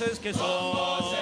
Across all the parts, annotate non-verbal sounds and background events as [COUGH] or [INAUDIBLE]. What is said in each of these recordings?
Con voces que son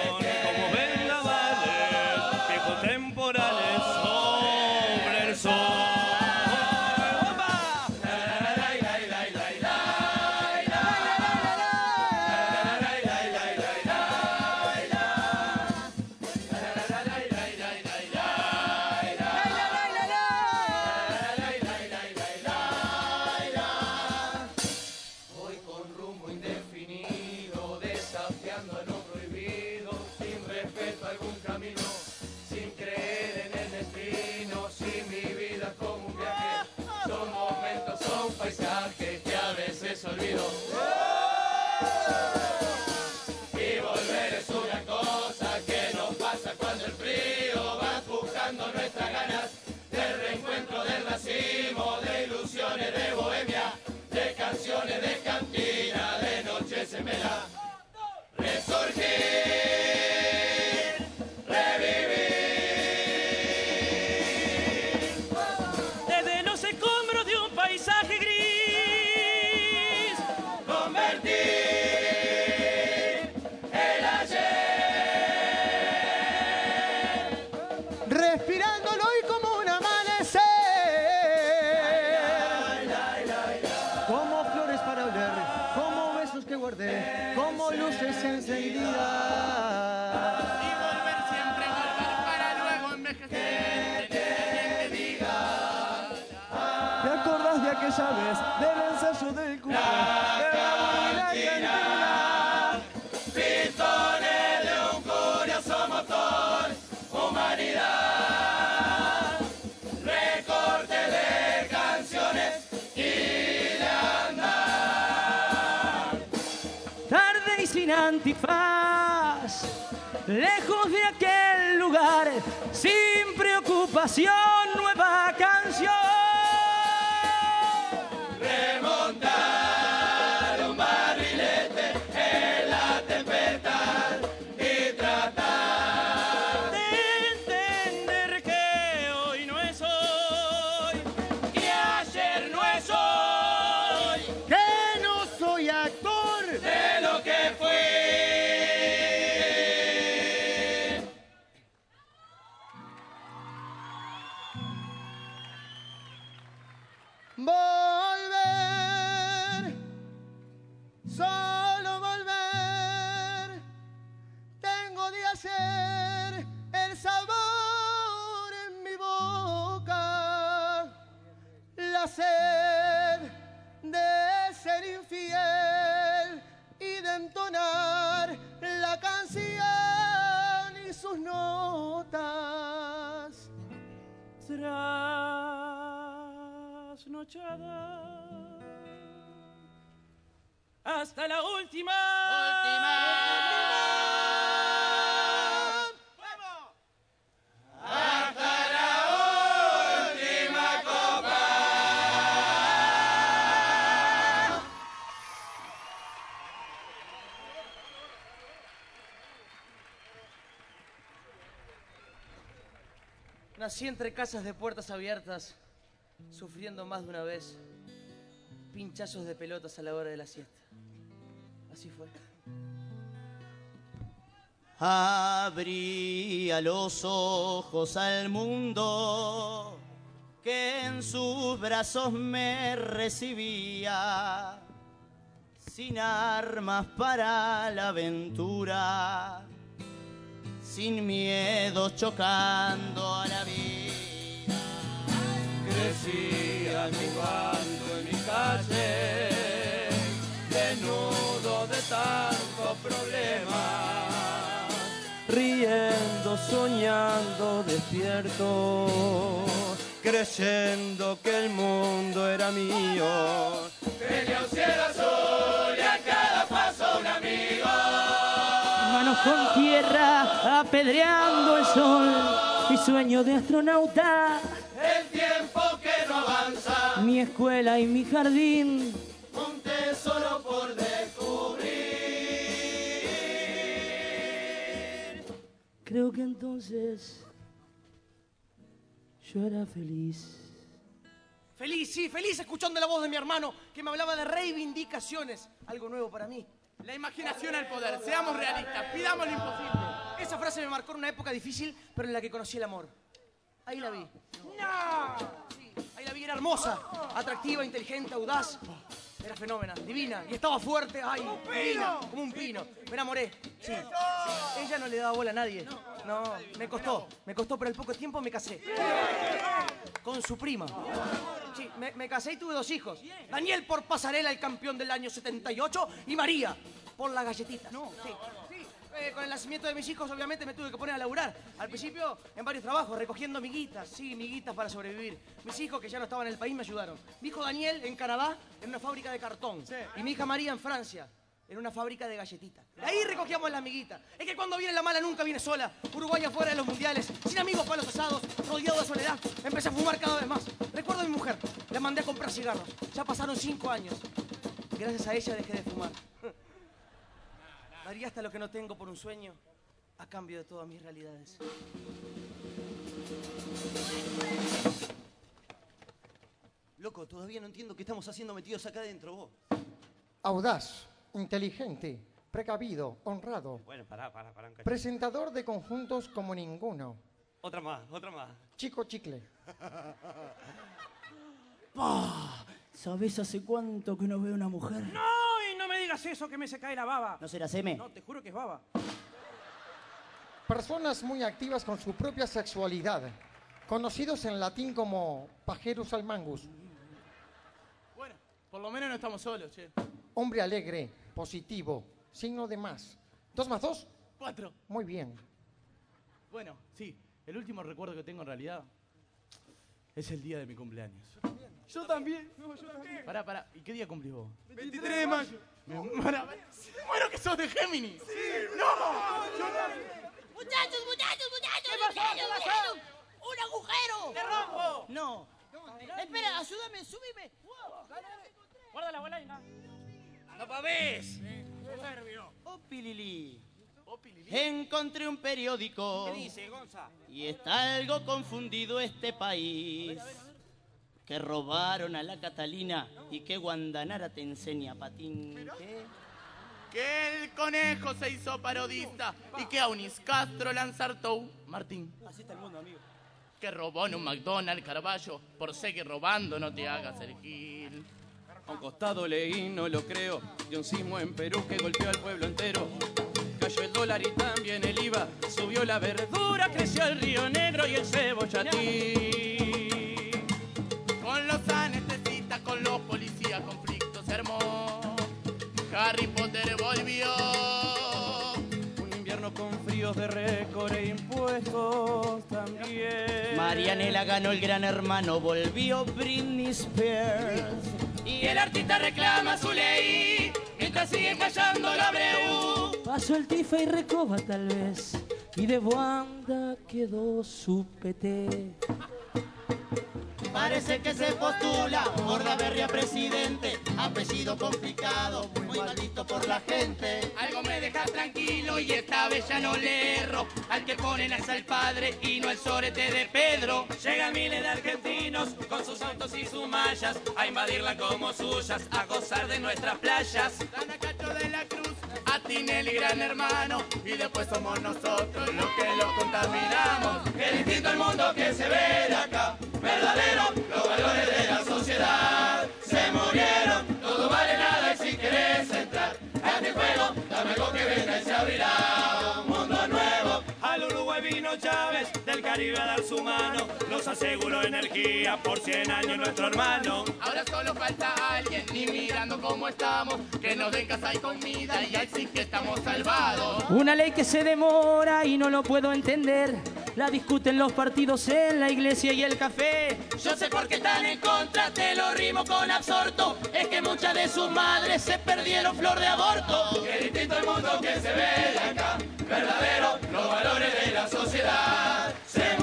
vez del ensayo del cumple? de la cantina? Pistones de un curioso motor, humanidad, recorte de canciones y de andar. Tarde y sin antifaz, lejos de aquel lugar, sin preocupación, Nací entre casas de puertas abiertas, sufriendo más de una vez pinchazos de pelotas a la hora de la siesta. Así fue. Abría los ojos al mundo que en sus brazos me recibía, sin armas para la aventura, sin miedo chocando a la vida. Crecía jugando en mi calle, desnudo de tantos problemas, riendo, soñando, despierto, creyendo que el mundo era mío. tenía un con tierra, apedreando el sol, mi sueño de astronauta, El tiempo que no avanza, mi escuela y mi jardín. un tesoro por descubrir. Creo que entonces yo era feliz. Feliz, sí, feliz escuchando la voz de mi hermano que me hablaba de reivindicaciones. Algo nuevo para mí. La imaginación al poder, seamos realistas, pidamos lo imposible. Esa frase me marcó en una época difícil, pero en la que conocí el amor. Ahí la vi. Sí, ahí la vi, era hermosa, atractiva, inteligente, audaz. Era fenómena, divina, y estaba fuerte, ay, divina, como un pino. Me enamoré, sí. Ella no le daba bola a nadie. No, me costó, me costó, pero al poco tiempo me casé. Con su prima. Sí, me, me casé y tuve dos hijos. Daniel por pasarela, el campeón del año 78, y María por la galletita. No, sí. sí. Eh, con el nacimiento de mis hijos, obviamente, me tuve que poner a laburar. Al principio, en varios trabajos, recogiendo miguitas, sí, miguitas para sobrevivir. Mis hijos, que ya no estaban en el país, me ayudaron. Mi hijo Daniel, en Canadá, en una fábrica de cartón. Y mi hija María, en Francia, en una fábrica de galletitas. De ahí recogíamos las miguitas. Es que cuando viene la mala nunca viene sola. Uruguay afuera de los mundiales, sin amigos para los asados, rodeado de soledad. Empecé a fumar cada vez más. Recuerdo a mi mujer, la mandé a comprar cigarros. Ya pasaron cinco años. Gracias a ella dejé de fumar. [LAUGHS] Daría hasta lo que no tengo por un sueño a cambio de todas mis realidades. Loco, todavía no entiendo qué estamos haciendo metidos acá adentro vos. Audaz, inteligente, precavido, honrado, Bueno, pará, pará, pará. un cachito. presentador de conjuntos como ninguno, Otra más, otra más. chico chicle. [LAUGHS] ¿Sabes hace cuánto que no veo una mujer? ¡No! Y no me digas eso, que me se cae la baba. ¿No será seme? No, te juro que es baba. Personas muy activas con su propia sexualidad, conocidos en latín como pajerus al mangus. Bueno, por lo menos no estamos solos, che. Hombre alegre, positivo, signo de más. ¿Dos más dos? Cuatro. Muy bien. Bueno, sí, el último recuerdo que tengo en realidad es el día de mi cumpleaños. Yo también. No, yo también. Pará, pará. ¿Y qué día cumplís vos? 23 de mayo. Me muero, me muero que sos de Géminis. Sí, no. Yo Muchachos, muchachos, muchachos, muchachos, muchachos. ¡Un agujero! ¡Te rompo! No. Espera, ayúdame, súbime. Guarda la bola ¡No pavés! Oh, pilili. Encontré un periódico. ¿Qué dice, Gonza? Y está algo confundido este país. Que robaron a la Catalina y que Guandanara te enseña patín. ¿Qué? Que el conejo se hizo parodista y que a Unis Castro lanzartó Martín. Así está el mundo, amigo. Que robó en un McDonald's Carballo. Por seguir robando, no te hagas el gil. A un costado leí, no lo creo, de un sismo en Perú que golpeó al pueblo entero. Cayó el dólar y también el IVA, subió la verdura, creció el río negro y el cebollatí. Con los anestesistas, con los policías, conflicto se armó. Harry Potter volvió. De récord e impuestos también. Marianela ganó el gran hermano, volvió Britney Spears. Y el artista reclama su ley, mientras sigue callando la breu. Pasó el tifa y recoba tal vez, y de Wanda quedó su PT. Parece que se postula Bordaberry a presidente. Apellido complicado, muy mal visto por la gente. Algo me deja tranquilo y esta vez ya no le erro. Al que ponen es al padre y no el sorete de Pedro. Llegan miles de argentinos con sus autos y sus mallas a invadirla como suyas, a gozar de nuestras playas. Dan a Cacho de la Cruz, a Tinelli gran hermano. Y después somos nosotros los que los contaminamos. Qué distinto el mundo que se ve acá, verdadero, a dar su mano, nos aseguró energía por 100 años nuestro hermano. Ahora solo falta alguien, ni mirando cómo estamos, que nos den casa y comida y ahí sí que estamos salvados. Una ley que se demora y no lo puedo entender. La discuten los partidos en la iglesia y el café. Yo sé por qué están en contra, te lo rimo con absorto. Es que muchas de sus madres se perdieron flor de aborto. Qué distinto el mundo que se ve de acá, verdadero, los valores de la sociedad se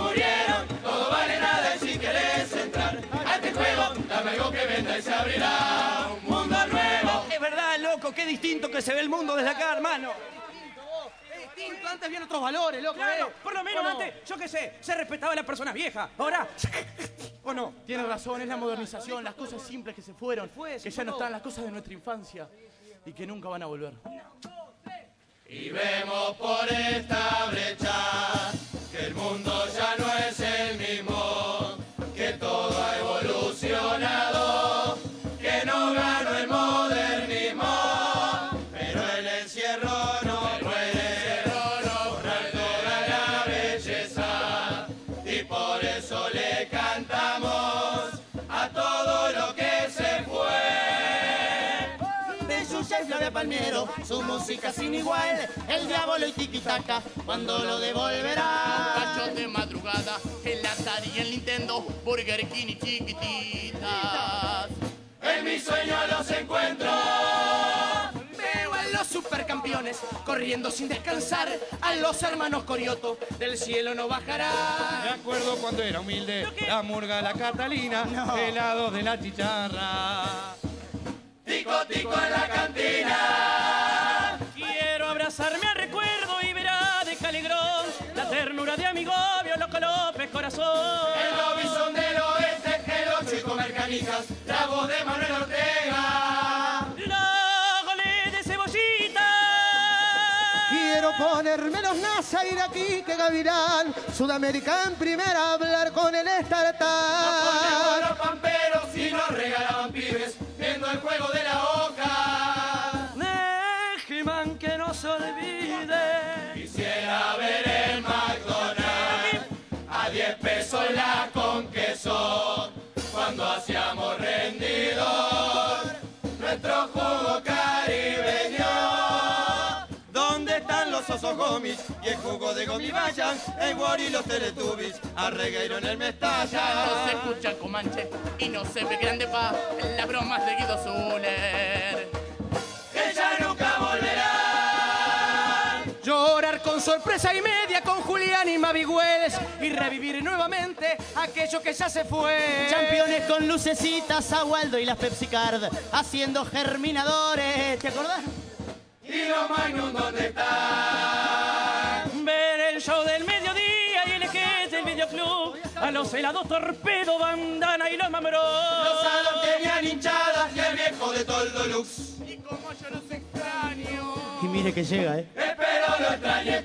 que se abrirá un mundo nuevo. Es verdad, loco, qué distinto que se ve el mundo desde acá, hermano. distinto. Antes habían otros valores, loco. Claro, ¿eh? por lo menos ¿Cómo? antes, yo qué sé, se respetaba a las personas viejas. Ahora, ¿O no? Tienes razón, es la modernización, las cosas simples que se fueron, que ya no están, las cosas de nuestra infancia y que nunca van a volver. Y vemos por esta brecha que el mundo ya no es el mismo, que todo su música sin igual, el diablo y tiquitaca, cuando lo devolverá. Cachos de madrugada, el Atari y el Nintendo, Burger King y chiquititas. En mi sueño los encuentro. Veo a los supercampeones corriendo sin descansar. A los hermanos Corioto del cielo no Me bajará. acuerdo cuando era humilde, la murga, la Catalina, helados de la chicharra. Tico, tico en la cantina. Corazón. El Robinson del oeste, el ocho y comer. La voz de Manuel Ortega. La golé de cebollita. Quiero ponerme los NASA, ir aquí que Gavirán, Sudamérica en primera, hablar con el Nos nuestro jugo caribeño. ¿Dónde están los osos gomis y el jugo de gomi vayan? El Wori y los Teletubbies, a regueiro en el No se Mestalla. escucha el Comanche y no se ve grande pa' las bromas de Guido Zuller. Con sorpresa y media con Julián y Mavigüedes y revivir nuevamente aquello que ya se fue. Campeones con lucecitas, Agualdo y las Pepsi Card, haciendo germinadores. ¿Te acordás? ¿Y los Magnum dónde están? Ver el show del los helados torpedo, bandana y los mambrón. Los salón tenían hinchadas y el viejo de Toldo Lux. Y como yo los extraño. Y mire que llega, ¿eh? Espero lo extrañe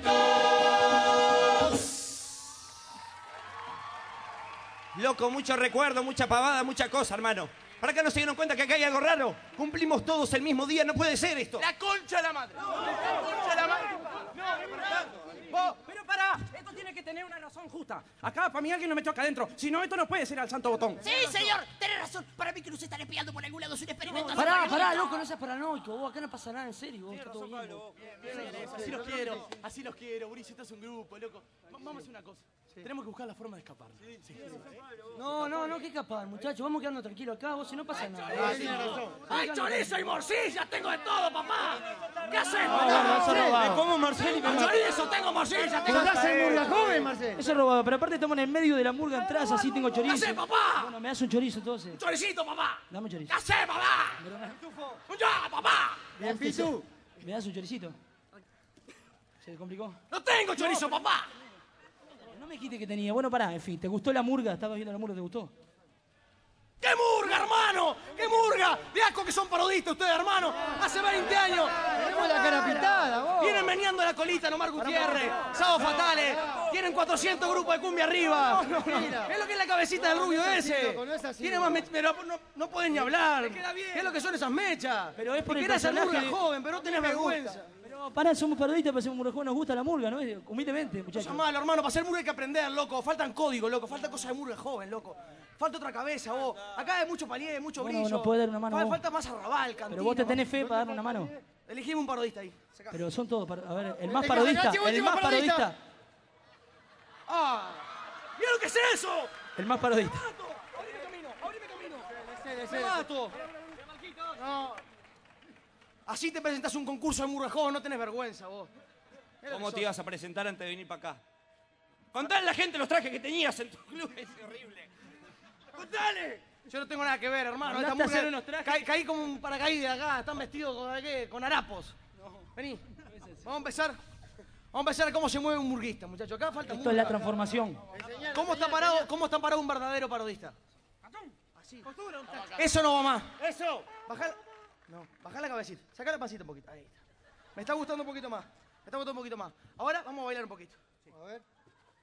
Loco, mucho recuerdo, mucha pavada, mucha cosa, hermano. ¿Para qué no se dieron cuenta que acá hay algo raro? Cumplimos todos el mismo día, no puede ser esto. La concha de la madre. La concha de la madre. Vos, pero pará, esto tiene que tener una razón justa. Acá para mí alguien lo metió acá adentro. Si no, esto no puede ser al santo botón. Sí, señor, tenés razón. Para mí que nos están espiando por algún lado. Es un experimento. Pará, pará, loco, no seas paranoico. Vos acá no pasa nada, en serio. Vos, está todo bien, vos. Así los quiero, así los quiero, Boris, esto es un grupo, loco. Va- Vamos a hacer una cosa. Tenemos que buscar la forma de escapar. Sí. No, no, no, qué escapar, muchachos. Vamos quedando tranquilos acá, vos, si no pasa nada. ¡Ay, chorizo y morcilla! ¡Tengo de todo, papá! ¿Qué hacemos? Me como Marcel y me. ¡Chorizo! ¡Tengo morcilla! ¡Tengo ¿Estás en murga joven, Marcel? Eso es robado, pero aparte estamos en el medio de la murga entras, así tengo chorizo. hacés, papá? Bueno, me das un chorizo entonces. ¡Choricito, papá! Dame un chorizo. ¿Qué hacés, papá? ¡Ya, papá! Bien, Pitu. ¿Me das un choricito? ¿Se complicó? ¡No tengo chorizo, papá! No me dijiste que tenía. Bueno, pará, en fin, ¿te gustó la murga? ¿Estabas viendo la murga? ¿Te gustó? ¡Qué murga, hermano! ¡Qué murga! De asco que son parodistas ustedes, hermano. Hace 20 años. Tenemos la cara pintada, vos. Vienen meneando la colita Nomar Gutiérrez, Sábado Fatales. Tienen 400 grupos de cumbia arriba. ¿Qué es lo que es la cabecita del rubio ese? loco, no es así, Tiene más mech- pero no, no pueden ni hablar. ¿Qué es lo que son esas mechas? Pero es por Y el querés ser personaje murga joven, pero no tenés vergüenza. Pero pará, somos parodistas, pero somos murga joven, nos gusta la murga, ¿no? Humildemente, No muchachos. seas malo, hermano. Para ser murga hay que aprender, loco. Faltan códigos, loco. Falta cosas de murga joven, loco. Falta otra cabeza, vos. Acá hay mucho palié, mucho Bueno, brillo. no podés dar una mano vos. Falta más arrabal, cantina. Pero vos te tenés fe para darme una mano. Elegime un parodista ahí. Pero son todos, par- a ver, el más parodista, el más parodista. parodista, ¡Ah! ¡Mira lo que es eso! el más parodista. ¡Abrime camino! ¡Abrime camino! ¡Me mato! No. Así te presentás un concurso de murga joven, no tenés vergüenza, vos. ¿Cómo te ibas a presentar antes de venir para acá? Contale a la gente los trajes que tenías en tu club, [LAUGHS] es horrible. ¡Contale! Yo no tengo nada que ver, hermano. Esta a hacer murga- unos trajes. Caí, caí como un paracaídas acá. Están vestidos con, ¿qué? con harapos. Vení. Vamos a empezar. Vamos a empezar a cómo se mueve un murguista, muchachos. Acá falta Esto es la murga. transformación. ¿Cómo está parado, cómo está parado un verdadero parodista? Así. Eso no va más. Eso. Bajá, no, bajá la cabecita. Sacá la pasita un poquito. Ahí está. Me está gustando un poquito más. Me está gustando un poquito más. Ahora vamos a bailar un poquito. A ver.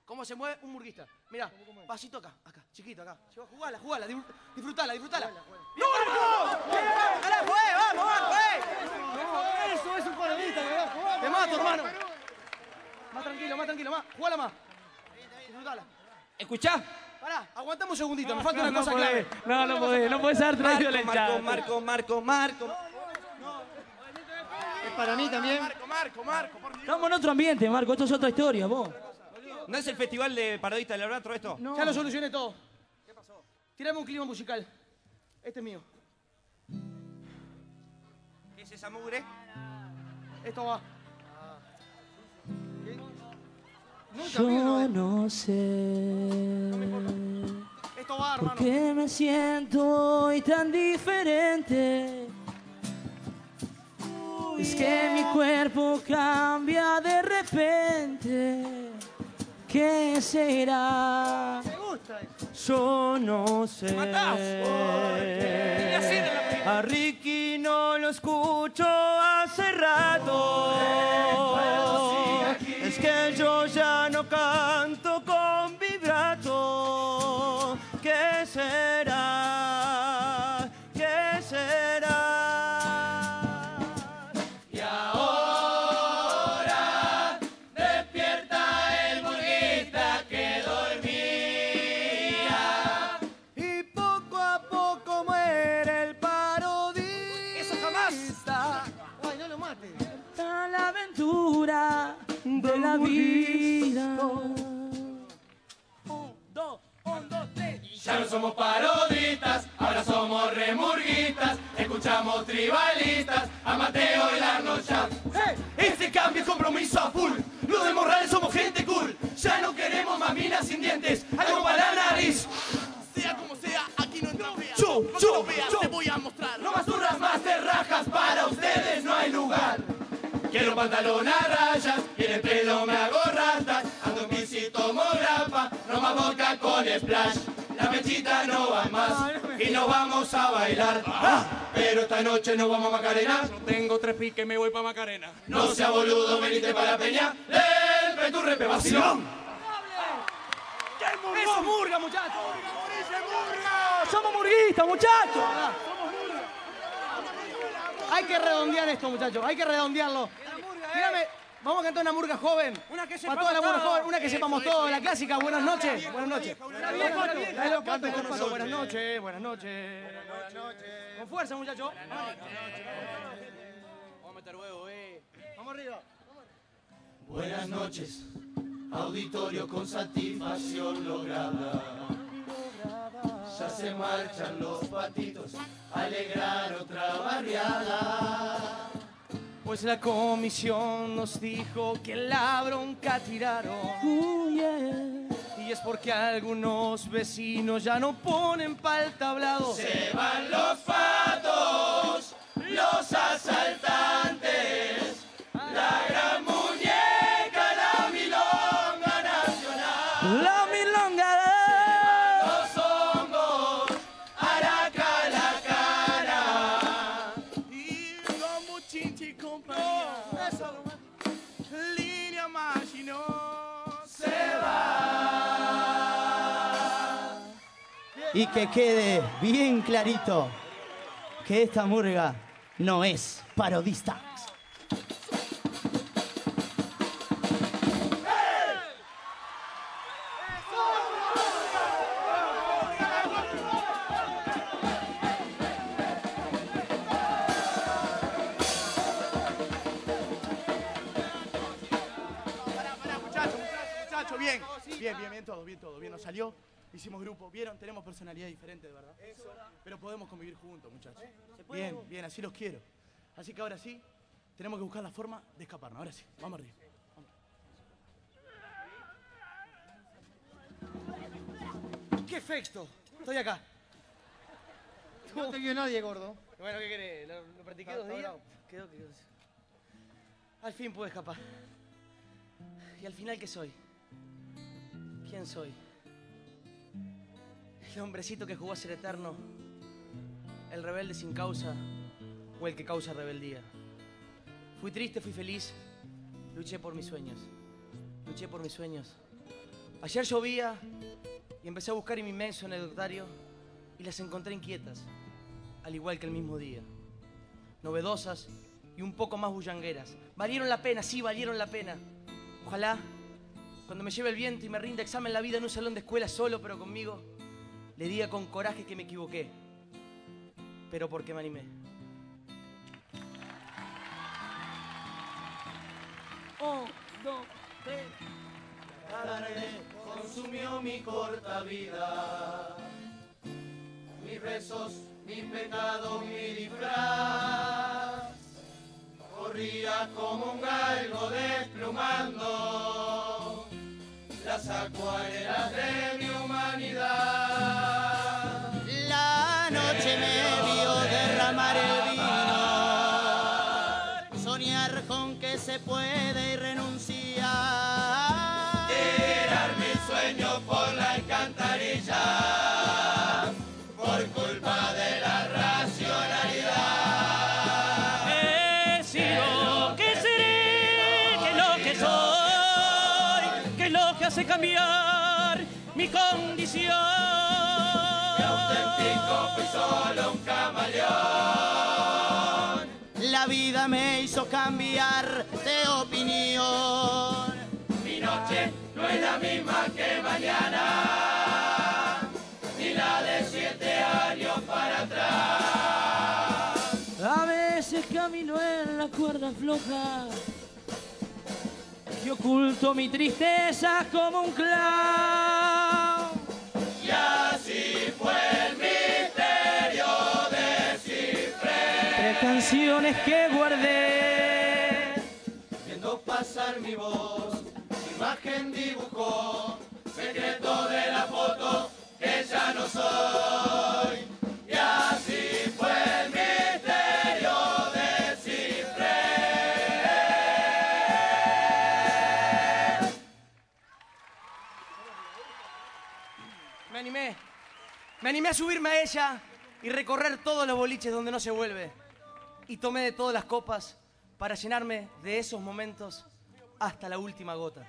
¿Cómo se mueve un murguista? Mira, pasito acá, acá, chiquito acá. Jugala, jugala, disfr- disfrutala, disfrutala. ¡No, no! ¡Dale, juegue, vamos, vamos! Eso es un ¿verdad? Jugá, Te mato, hermano. Más tranquilo, más tranquilo, más. Jugala más. Disfrutala. ¿Escuchá? Pará, aguantame un segundito, me falta No, una cosa clave. no, no podés, no podés haber traído la Marco, hinchada. Marco, Marco, Marco, Marco. Es para mí también. Marco, Marco, Marco, por Dios. Estamos en otro ambiente, Marco, esto es otra historia, vos. ¿No es el festival de parodistas del Albatro esto? No. Ya lo solucioné todo. ¿Qué pasó? Tirame un clima musical. Este es mío. ¿Qué es esa mugre? Esto va. Nunca Yo no sé Esto va, por qué me siento hoy tan diferente. Es que mi cuerpo cambia de repente. ¿Qué será? Me gusta eso. Yo no sé. A Ricky no lo escucho hace rato. Escuchamos tribalistas, a Mateo y la noche. Este cambio es compromiso a full. Los de Morales somos gente cool. Ya no queremos más minas sin dientes, algo para la nariz. Sea como sea, aquí no entra fea. Yo, Cuando yo, lo veas, yo. te voy a mostrar. No más turras, más de rajas, para ustedes no hay lugar. Quiero pantalón a rayas, y en el pelo me hago rastas. Ando en bici, tomo grapa, no más boca con splash. La mechita no va más, y nos vamos a bailar. Ah, Pero esta noche no vamos a Macarena. No tengo tres piques, me voy para Macarena. No sea boludo, venite para la peña. El peturrepe vacilón. ¡Eso es murga, muchachos! Somos murguistas, muchachos. Hay que redondear esto, muchachos. Hay que redondearlo. Tírame. Vamos a cantar una murga joven. Una que Para toda la sepamos murga joven. Una que sepamos todos. La clásica. Buenas noches. Buenas noches. Buenas noches. Buenas noches. Buenas noches. Con fuerza, muchachos. Vamos a meter huevo, eh. Vamos arriba. Buenas noches, auditorio con satisfacción lograda. Ya se marchan los patitos a alegrar otra barriada. Pues la comisión nos dijo que la bronca tiraron. Uh, yeah. Y es porque algunos vecinos ya no ponen pa'l tablado. Se van los patos, que quede bien clarito que esta murga no es parodista. Bien, bien, así los quiero. Así que ahora sí, tenemos que buscar la forma de escaparnos. Ahora sí, vamos arriba. ¡Qué efecto! Estoy acá. No te vio nadie, gordo. Bueno, ¿qué querés? Lo, lo practiqué Está- dos días. Quedó, quedó. Al fin pude escapar. ¿Y al final qué soy? ¿Quién soy? ¿El hombrecito que jugó a ser eterno? ¿El rebelde sin causa? ¿O el que causa rebeldía? Fui triste, fui feliz. Luché por mis sueños. Luché por mis sueños. Ayer llovía y empecé a buscar en mi inmenso anecdotario y las encontré inquietas, al igual que el mismo día. Novedosas y un poco más bullangueras. Valieron la pena, sí, valieron la pena. Ojalá, cuando me lleve el viento y me rinda examen la vida en un salón de escuela solo, pero conmigo, le diga con coraje que me equivoqué. Pero porque me animé. Un, dos, tres. La tarde consumió mi corta vida, mis rezos, mis pecados, mi disfraz. Corría como un galgo desplumando las acuarelas de mi humanidad. Se puede renunciar. Tirar mi sueño por la alcantarilla, por culpa de la racionalidad. He sido, ¿qué seré? ¿Qué es lo que soy? ¿Qué es lo que hace cambiar mi condición? auténtico fui solo un me hizo cambiar de opinión. Mi noche no es la misma que mañana, ni la de siete años para atrás. A veces camino en la cuerda floja y oculto mi tristeza como un clown. Y así fue el misterio descifré. Tres canciones que voz, mi imagen dibujó, secreto de la foto que ya no soy. Y así fue el misterio descifré. Me animé. Me animé a subirme a ella y recorrer todos los boliches donde no se vuelve. Y tomé de todas las copas para llenarme de esos momentos hasta la última gota.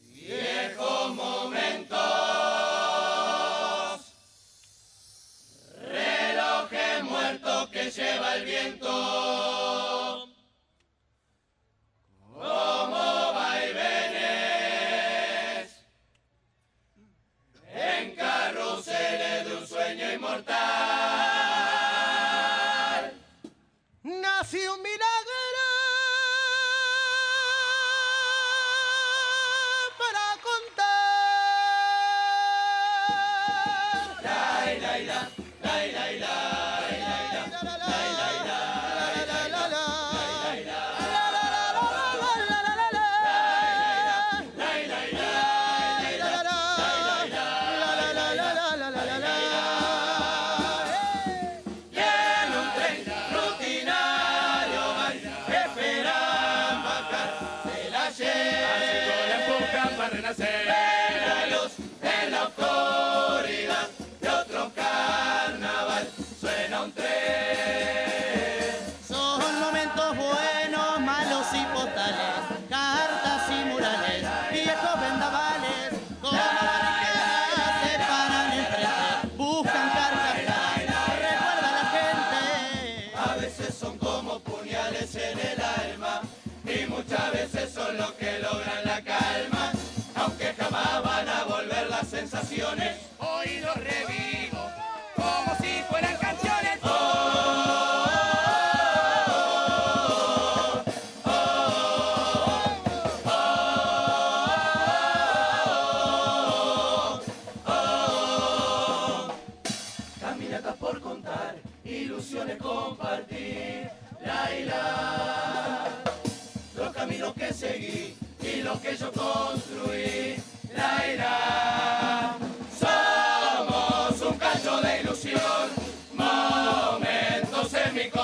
Viejos momentos, relojes muertos que lleva el viento,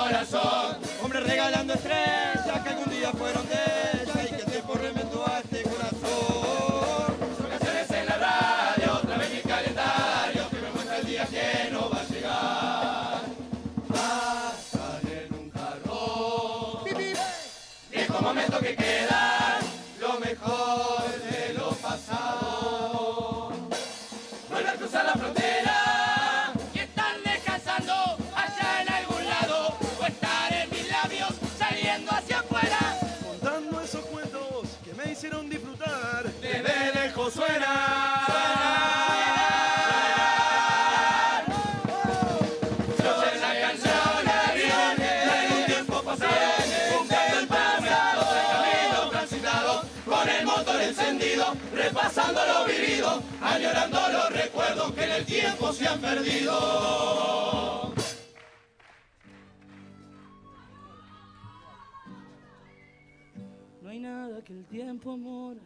corazón. Hombres regalando estrellas que algún día fueron de ella y que el tiempo reventó a este corazón. Son canciones en la radio, otra vez mi calendario que me muestra el día que no va a llegar. Pasan en un carro. Viejo momento que queda, los recuerdos que en el tiempo se han perdido. No hay nada que el tiempo, amor,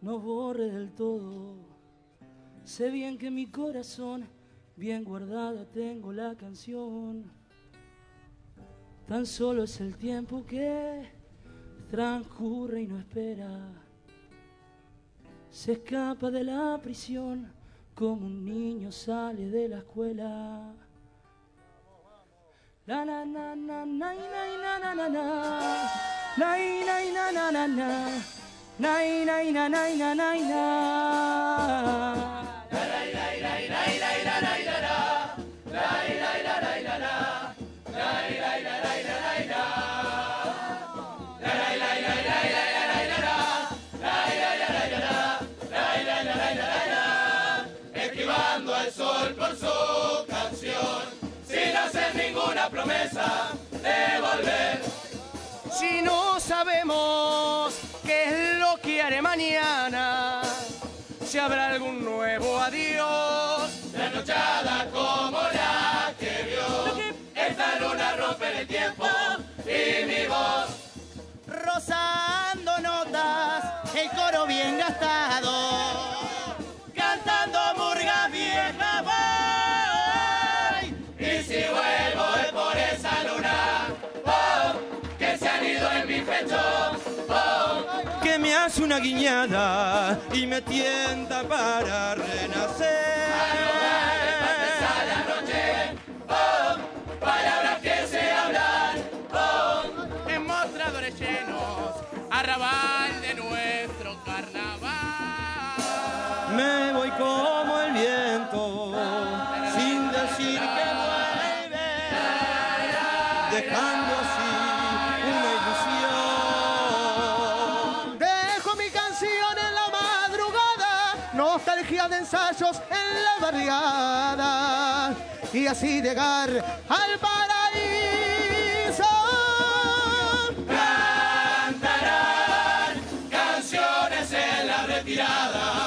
no borre del todo. Sé bien que mi corazón, bien guardada tengo la canción. Tan solo es el tiempo que transcurre y no espera. Se escapa de la prisión como un niño sale de la escuela. La na na na na na na na na na, na, na, na. Na, nay, na, nay, na. Sabemos qué es lo que haré mañana, si habrá algún nuevo adiós. La nochada como la que vio, esta luna rompe el tiempo y mi voz. Rozando notas, el coro bien gastado. Una guiñada y me tienta para renacer. en la barriada y así llegar al paraíso. Cantarán canciones en la retirada.